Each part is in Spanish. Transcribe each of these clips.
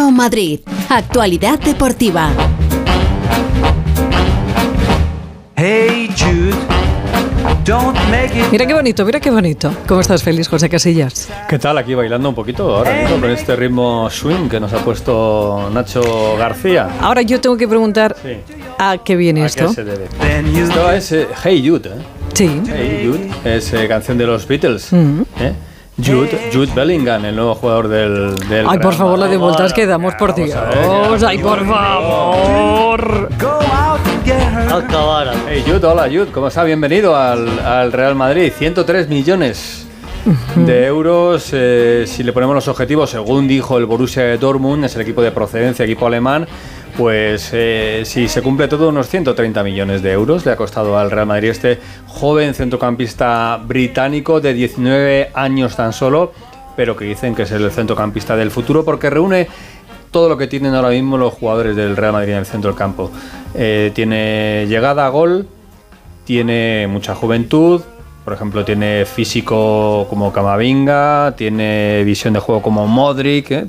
1 Madrid. Actualidad deportiva. Hey Jude, don't make it. Mira qué bonito, mira qué bonito. ¿Cómo estás feliz, José Casillas? ¿Qué tal? Aquí bailando un poquito ahora mismo con este ritmo swing que nos ha puesto Nacho García. Ahora yo tengo que preguntar Sí. a qué viene ¿A esto. qué se debe? Esto es eh, Hey Jude, ¿eh? Sí. Hey Jude es eh, canción de los Beatles. Mm. ¿eh? Jude, Jude Bellingham, el nuevo jugador del, del Ay, por favor, la de vueltas que damos por Dios. Ay, por favor. Hey Jude, hola Jude, ¿cómo está? Bienvenido al, al Real Madrid. 103 millones de euros. eh, si le ponemos los objetivos, según dijo el Borussia Dortmund, es el equipo de procedencia, equipo alemán. Pues eh, si se cumple todo, unos 130 millones de euros le ha costado al Real Madrid este joven centrocampista británico de 19 años tan solo, pero que dicen que es el centrocampista del futuro porque reúne todo lo que tienen ahora mismo los jugadores del Real Madrid en el centro del campo. Eh, tiene llegada a gol, tiene mucha juventud, por ejemplo, tiene físico como Camavinga, tiene visión de juego como Modric. ¿eh?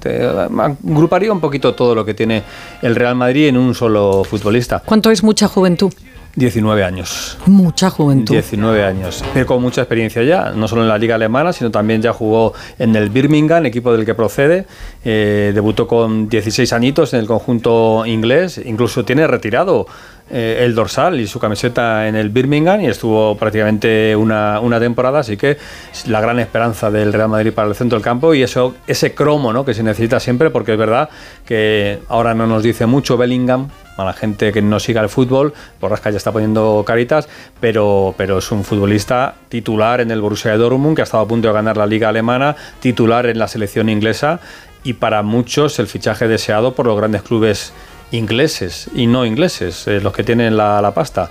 Agruparía un poquito todo lo que tiene el Real Madrid en un solo futbolista. ¿Cuánto es mucha juventud? 19 años. Mucha juventud. 19 años, pero con mucha experiencia ya, no solo en la liga alemana, sino también ya jugó en el Birmingham, equipo del que procede, Eh, debutó con 16 añitos en el conjunto inglés, incluso tiene retirado eh, el dorsal y su camiseta en el Birmingham y estuvo prácticamente una, una temporada, así que la gran esperanza del Real Madrid para el centro del campo y eso ese cromo ¿no? que se necesita siempre, porque es verdad que ahora no nos dice mucho Bellingham, a la gente que no siga el fútbol, Borrasca ya está poniendo caritas, pero, pero es un futbolista titular en el Borussia de Dortmund, que ha estado a punto de ganar la liga alemana, titular en la selección inglesa y para muchos el fichaje deseado por los grandes clubes ingleses y no ingleses, eh, los que tienen la, la pasta.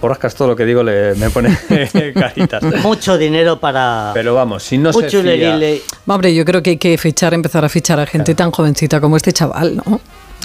Borrasca es todo lo que digo, le, me pone caritas. Mucho dinero para. Pero vamos, si no mucho se fía, lerile. Hombre, yo creo que hay que fichar, empezar a fichar a gente tan jovencita como este chaval, ¿no?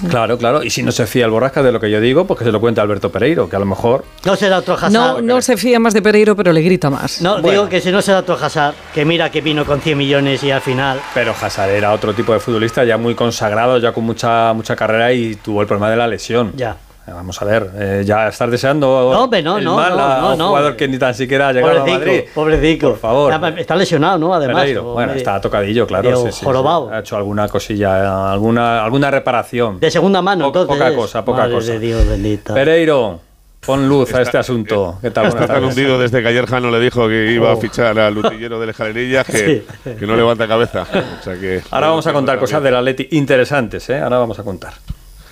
Claro, claro, y si no se fía el Borrasca de lo que yo digo, pues que se lo cuente Alberto Pereiro, que a lo mejor No será otro Hazard. No, no se fía más de Pereiro, pero le grita más. No, Bueno. digo que si no será otro Hazard, que mira que vino con 100 millones y al final. Pero Hazard era otro tipo de futbolista ya muy consagrado, ya con mucha mucha carrera y tuvo el problema de la lesión. Ya. Eh, Vamos a ver, eh, ya estar deseando No, hombre, no, el no, mal no, a no, un no. jugador que ni tan siquiera ha llegado a Madrid. Pobrecico, pobrecico. Por favor. Está, está lesionado, ¿no? Además. Pereiro, bueno, está tocadillo, claro. sí, sí, sí. jorobado. Ha hecho alguna cosilla, alguna, alguna reparación. De segunda mano, Po- entonces. Poca cosa, poca Madre cosa. de Dios bendita. Pereiro, pon luz a este asunto. ¿Qué tal? Está tan hundido desde que ayer Jano le dijo que iba a Oh. fichar al utillero del Escalerillas que, Sí. que no levanta cabeza. O sea que, Ahora vamos a contar cosas del Atleti interesantes, ¿eh? Ahora vamos a contar.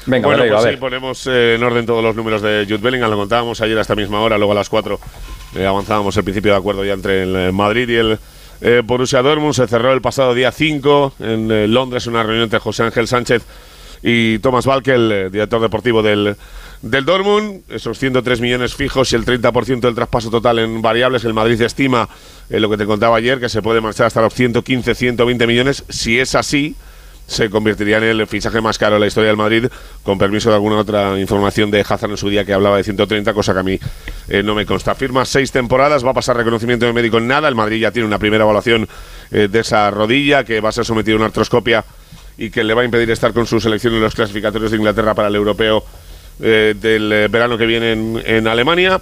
Venga, Bueno, pues a sí, ponemos eh, en orden todos los números de Jude Bellingham. Lo contábamos ayer a esta misma hora, luego a las 4 eh, avanzábamos el principio de acuerdo ya entre el eh, Madrid y el eh, Borussia Dortmund. Se cerró el pasado día 5 en Londres una reunión entre José Ángel Sánchez y Thomas Valke, el director deportivo del, del Dortmund. Esos 103 millones fijos y el 30% del traspaso total en variables. El Madrid estima, lo que te contaba ayer, que se puede marchar hasta los 115, 120 millones. Si es así, se convertiría en el fichaje más caro de la historia del Madrid, con permiso de alguna otra información de Hazard en su día que hablaba de 130, cosa que a mí eh, no me consta. Firma seis temporadas, va a pasar reconocimiento de médico en nada. El Madrid ya tiene una primera evaluación eh, de esa rodilla que va a ser sometido a una artroscopia y que le va a impedir estar con su selección en los clasificatorios de Inglaterra para el europeo eh, del eh, verano que viene en, en Alemania.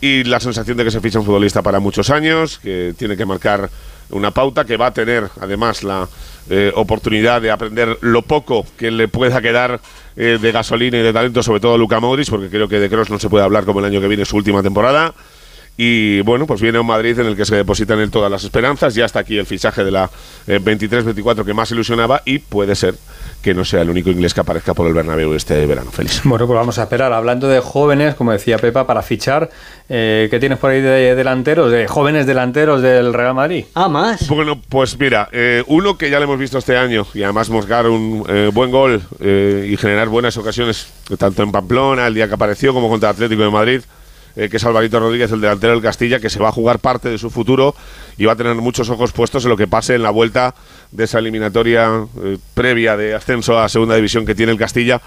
Y la sensación de que se ficha un futbolista para muchos años, que tiene que marcar una pauta, que va a tener además la eh, oportunidad de aprender lo poco que le pueda quedar eh, de gasolina y de talento, sobre todo a Luka Modric, porque creo que de Kroos no se puede hablar como el año que viene, su última temporada. Y bueno, pues viene un Madrid en el que se depositan en todas las esperanzas. Ya está aquí el fichaje de la eh, 23-24 que más ilusionaba y puede ser que no sea el único inglés que aparezca por el Bernabéu este verano. Feliz. Bueno, pues vamos a esperar. Hablando de jóvenes, como decía Pepa, para fichar, eh, ¿qué tienes por ahí de delanteros, de jóvenes delanteros del Real Madrid? Ah, más. Bueno, pues mira, eh, uno que ya le hemos visto este año y además moscar un eh, buen gol eh, y generar buenas ocasiones, tanto en Pamplona, el día que apareció, como contra Atlético de Madrid, eh, que es Alvarito Rodríguez, el delantero del Castilla, que se va a jugar parte de su futuro y va a tener muchos ojos puestos en lo que pase en la vuelta de esa eliminatoria eh, previa de ascenso a Segunda División que tiene el Castilla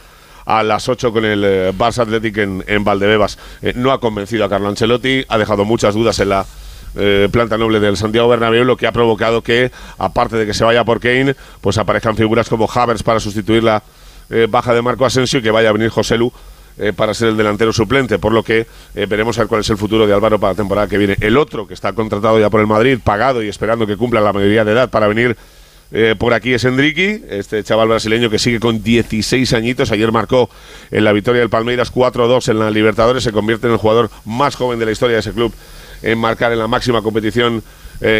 a las 8 con el eh, Barça Athletic en, en Valdebebas. No ha convencido a Carlo Ancelotti, ha dejado muchas dudas en la planta noble del Santiago Bernabéu, lo que ha provocado que, aparte de que se vaya por Kane, pues aparezcan figuras como Havers para sustituir la baja de Marco Asensio y que vaya a venir José Lu eh, para ser el delantero suplente, por lo que eh, veremos cuál es el futuro de Álvaro para la temporada que viene. El otro que está contratado ya por el Madrid, pagado y esperando que cumpla la mayoría de edad para venir eh, por aquí es Enrique, este chaval brasileño que sigue con 16 añitos. Ayer marcó en la victoria del Palmeiras 4-2 en la Libertadores. Se convierte en el jugador más joven de la historia de ese club en marcar en la máxima competición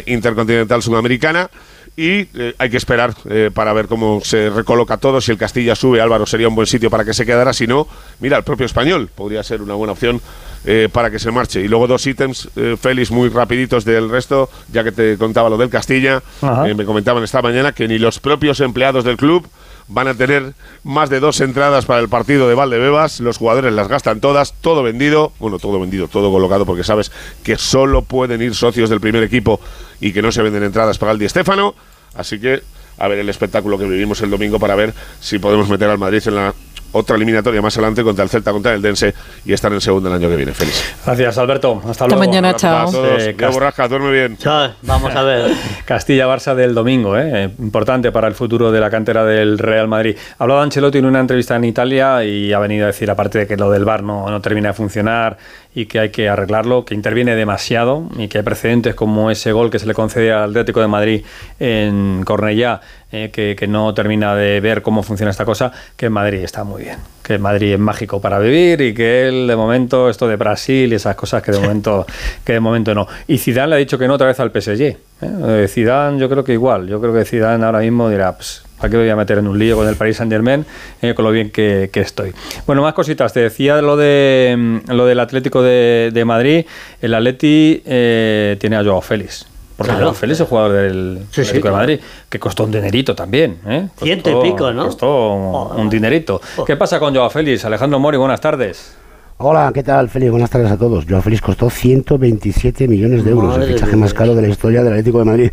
intercontinental sudamericana y eh, hay que esperar eh, para ver cómo se recoloca todo. Si el Castilla sube, Álvaro sería un buen sitio para que se quedara. Si no, mira, el propio español podría ser una buena opción eh, para que se marche. Y luego dos ítems, Félix, muy rapiditos del resto, ya que te contaba lo del Castilla. me comentaban esta mañana que ni los propios empleados del club van a tener más de dos entradas para el partido de Valdebebas. Los jugadores las gastan todas, todo vendido. Bueno, todo vendido, todo colocado, porque sabes que solo pueden ir socios del primer equipo y que no se venden entradas para el Di Stéfano. Así que a ver el espectáculo que vivimos el domingo para ver si podemos meter al Madrid en la otra eliminatoria más adelante contra el Celta, contra el Dense y estar en segundo el año que viene. Feliz. Gracias, Alberto. Hasta, luego. mañana, chao. Eh, borrasca, duerme bien. Chao, vamos a ver. Castilla-Barça del domingo, eh, importante para el futuro de la cantera del Real Madrid. Hablaba Ancelotti en una entrevista en Italia y ha venido a decir, aparte de que lo del VAR no, no termina de funcionar y que hay que arreglarlo, que interviene demasiado y que hay precedentes como ese gol que se le concede al Atlético de Madrid en Cornellá, eh, que, que, no termina de ver cómo funciona esta cosa, que Madrid está muy bien, que Madrid es mágico para vivir y que él de momento esto de Brasil y esas cosas que de momento que de momento no. Y Zidane le ha dicho que no otra vez al PSG. ¿eh? Zidane yo creo que igual, yo creo que Zidane ahora mismo dirá, pues ¿Para qué voy a meter en un lío con el Paris Saint Germain eh, con lo bien que, que, estoy? Bueno, más cositas. Te decía lo de lo del Atlético de, de Madrid. El Atleti eh, tiene a Joao Félix. Porque claro. Joao Félix es el jugador del sí, Atlético sí, de Madrid, que costó un dinerito también. ¿eh? Costó, Ciento y pico, ¿no? Costó oh, un dinerito. Oh. ¿Qué pasa con Joao Félix? Alejandro Mori, buenas tardes. Hola, ¿qué tal, Félix? Buenas tardes a todos. Joao Félix costó 127 millones de euros, Madre el fichaje más caro de la historia del Atlético de Madrid.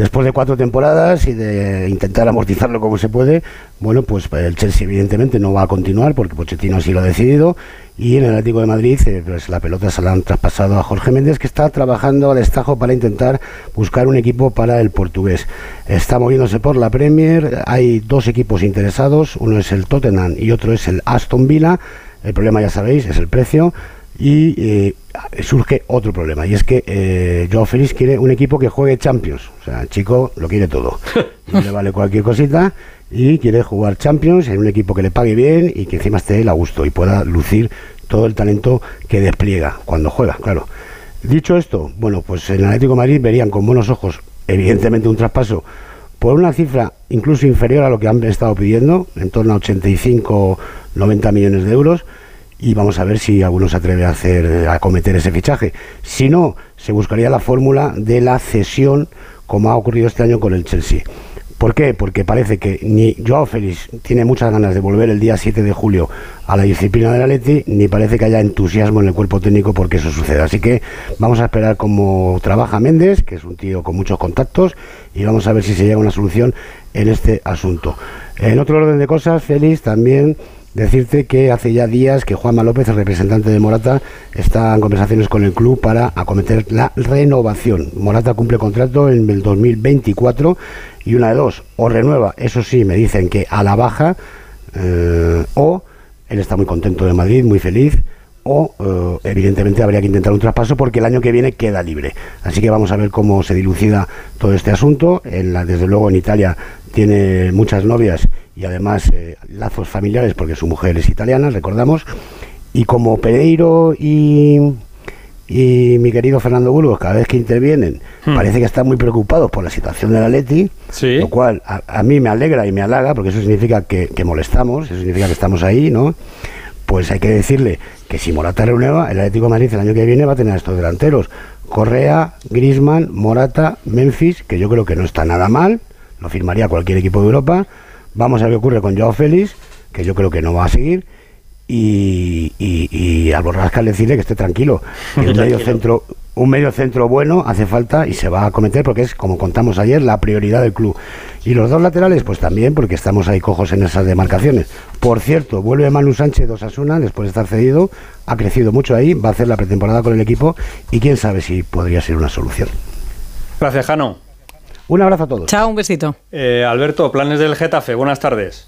Después de cuatro temporadas y de intentar amortizarlo como se puede, bueno, pues el Chelsea evidentemente no va a continuar porque Pochettino así lo ha decidido y en el Atlético de Madrid eh, pues la pelota se la han traspasado a Jorge Méndez que está trabajando al destajo para intentar buscar un equipo para el portugués. Está moviéndose por la Premier, hay dos equipos interesados, uno es el Tottenham y otro es el Aston Villa. El problema ya sabéis es el precio y eh, surge otro problema y es que eh, Joao Félix quiere un equipo que juegue Champions. O sea el chico lo quiere todo. No le vale cualquier cosita y quiere jugar Champions en un equipo que le pague bien y que encima esté él a gusto y pueda lucir todo el talento que despliega cuando juega claro. Dicho esto bueno pues en el Atlético de Madrid verían con buenos ojos evidentemente un traspaso por una cifra incluso inferior a lo que han estado pidiendo en torno a 85 90 millones de euros y vamos a ver si alguno se atreve a hacer a cometer ese fichaje. Si no, se buscaría la fórmula de la cesión como ha ocurrido este año con el Chelsea. ¿Por qué? Porque parece que ni Joao Félix tiene muchas ganas de volver el día 7 de julio a la disciplina del Atleti, ni parece que haya entusiasmo en el cuerpo técnico porque eso suceda. Así que vamos a esperar cómo trabaja Méndez, que es un tío con muchos contactos, y vamos a ver si se llega a una solución en este asunto. En otro orden de cosas, Félix también Decirte que hace ya días que Juanma López, el representante de Morata, está en conversaciones con el club para acometer la renovación. Morata cumple contrato en el 2024 y una de dos, o renueva, eso sí, me dicen que a la baja, eh, o él está muy contento de Madrid, muy feliz, o eh, evidentemente habría que intentar un traspaso porque el año que viene queda libre. Así que vamos a ver cómo se dilucida todo este asunto. Desde luego en Italia tiene muchas novias y además eh, lazos familiares porque su mujer es italiana, recordamos. Y como Pereiro y, y mi querido Fernando Burgos, cada vez que intervienen, hmm. parece que están muy preocupados por la situación de la Leti, sí. lo cual a, a, mí me alegra y me halaga porque eso significa que, que molestamos, eso significa que estamos ahí, ¿no? Pues hay que decirle que si Morata renueva, el Atlético de Madrid el año que viene va a tener a estos delanteros. Correa, Grisman, Morata, Memphis, que yo creo que no está nada mal, lo firmaría cualquier equipo de Europa. Vamos a ver qué ocurre con Joao Félix, que yo creo que no va a seguir. Y, y, y al Borrasca decirle que esté tranquilo. un medio centro, un medio centro bueno hace falta y se va a cometer porque es, como contamos ayer, la prioridad del club. Y los dos laterales, pues también, porque estamos ahí cojos en esas demarcaciones. Por cierto, vuelve Manu Sánchez dos Asuna después de estar cedido, ha crecido mucho ahí, va a hacer la pretemporada con el equipo y quién sabe si podría ser una solución. Gracias, Jano. Un abrazo a todos. Chao, un besito. Eh, Alberto, planes del Getafe, buenas tardes.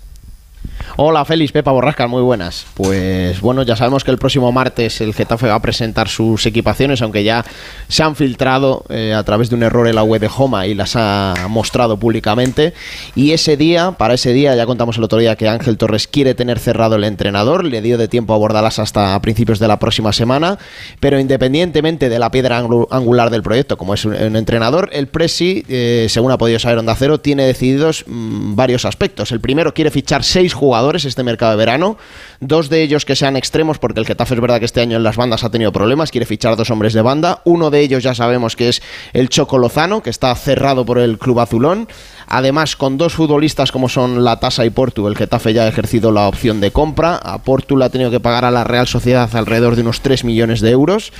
Hola Félix, Pepa Borrasca, muy buenas. Pues bueno, ya sabemos que el próximo martes el Getafe va a presentar sus equipaciones, aunque ya se han filtrado eh, a través de un error en la web de Homa y las ha mostrado públicamente. Y ese día, para ese día, ya contamos el otro día que Ángel Torres quiere tener cerrado el entrenador, le dio de tiempo a Bordalas hasta principios de la próxima semana, pero independientemente de la piedra angular del proyecto, como es un, entrenador, el Presi, eh, según ha podido saber Onda Cero, tiene decididos mm, varios aspectos. El primero quiere fichar seis jugadores este mercado de verano. Dos de ellos que sean extremos, porque el Getafe es verdad que este año en las bandas ha tenido problemas, quiere fichar dos hombres de banda. Uno de ellos ya sabemos que es el Choco Lozano, que está cerrado por el Club Azulón. Además, con dos futbolistas como son La Tasa y Portu, el Getafe ya ha ejercido la opción de compra. A Portu le ha tenido que pagar a la Real Sociedad alrededor de unos 3 millones de euros.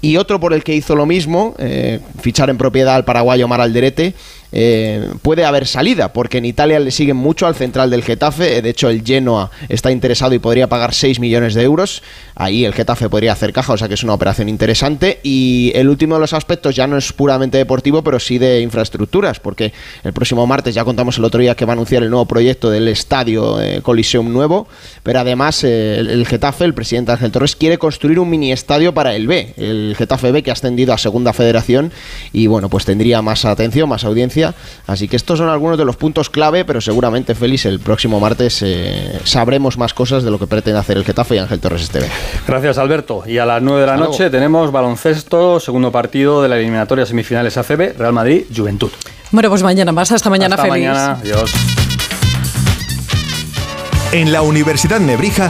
Y otro por el que hizo lo mismo, eh, fichar en propiedad al paraguayo Mar Alderete eh, puede haber salida, porque en Italia le siguen mucho al central del Getafe. De hecho, el Genoa está interesado y podría pagar 6 millones de euros. Ahí el Getafe podría hacer caja, o sea que es una operación interesante. Y el último de los aspectos ya no es puramente deportivo, pero sí de infraestructuras, porque el próximo martes ya contamos el otro día que va a anunciar el nuevo proyecto del estadio eh, Coliseum nuevo. Pero además, eh, el, Getafe, el presidente Ángel Torres, quiere construir un mini estadio para el B, el Getafe B, que ha ascendido a Segunda Federación. Y bueno, pues tendría más atención, más audiencia Así que estos son algunos de los puntos clave, pero seguramente, Félix, el próximo martes eh, sabremos más cosas de lo que pretende hacer el Getafe y Ángel Torres Esteve. Gracias, Alberto. Y a las 9 de la noche tenemos baloncesto, segundo partido de la eliminatoria semifinales ACB, Real Madrid, Juventud. Bueno, pues mañana más. Hasta mañana, Hasta mañana. Adiós. En la Universidad Nebrija